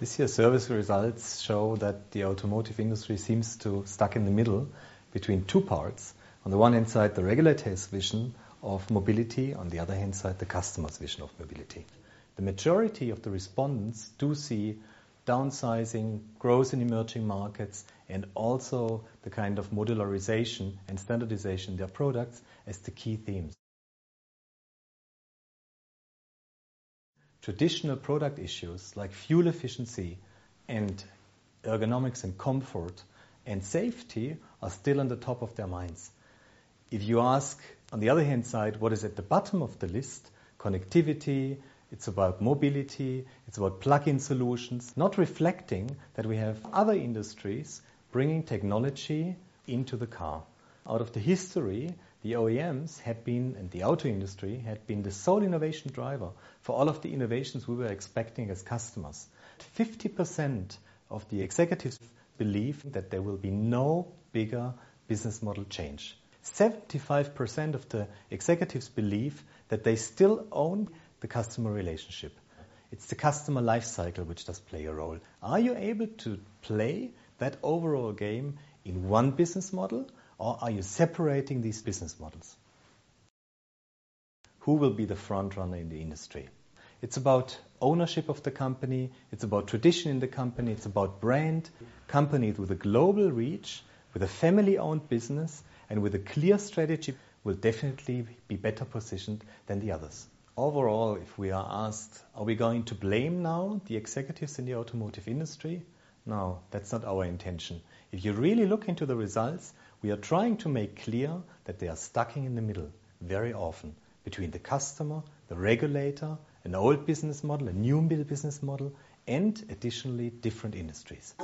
This year's service results show that the automotive industry seems to stuck in the middle between two parts. On the one hand side, the regulator's vision of mobility, on the other hand side, the customer's vision of mobility. The majority of the respondents do see downsizing, growth in emerging markets, and also the kind of modularization and standardization of their products as the key themes. Traditional product issues like fuel efficiency and ergonomics and comfort and safety are still on the top of their minds. If you ask, on the other hand side, what is at the bottom of the list, connectivity, it's about mobility, it's about plug-in solutions, not reflecting that we have other industries bringing technology into the car. Out of the history, the OEMs had been, and the auto industry had been the sole innovation driver for all of the innovations we were expecting as customers. 50% of the executives believe that there will be no bigger business model change. 75% of the executives believe that they still own the customer relationship. It's the customer life cycle which does play a role. Are you able to play that overall game in one business model, or are you separating these business models? Who will be the front runner in the industry? It's about ownership of the company, it's about tradition in the company, it's about brand. Companies with a global reach, with a family-owned business, and with a clear strategy will definitely be better positioned than the others. Overall, if we are asked, are we going to blame now the executives in the automotive industry? No, that's not our intention. If you really look into the results, we are trying to make clear that they are stuck in the middle very often between the customer, the regulator, an old business model, a new business model, and additionally, different industries.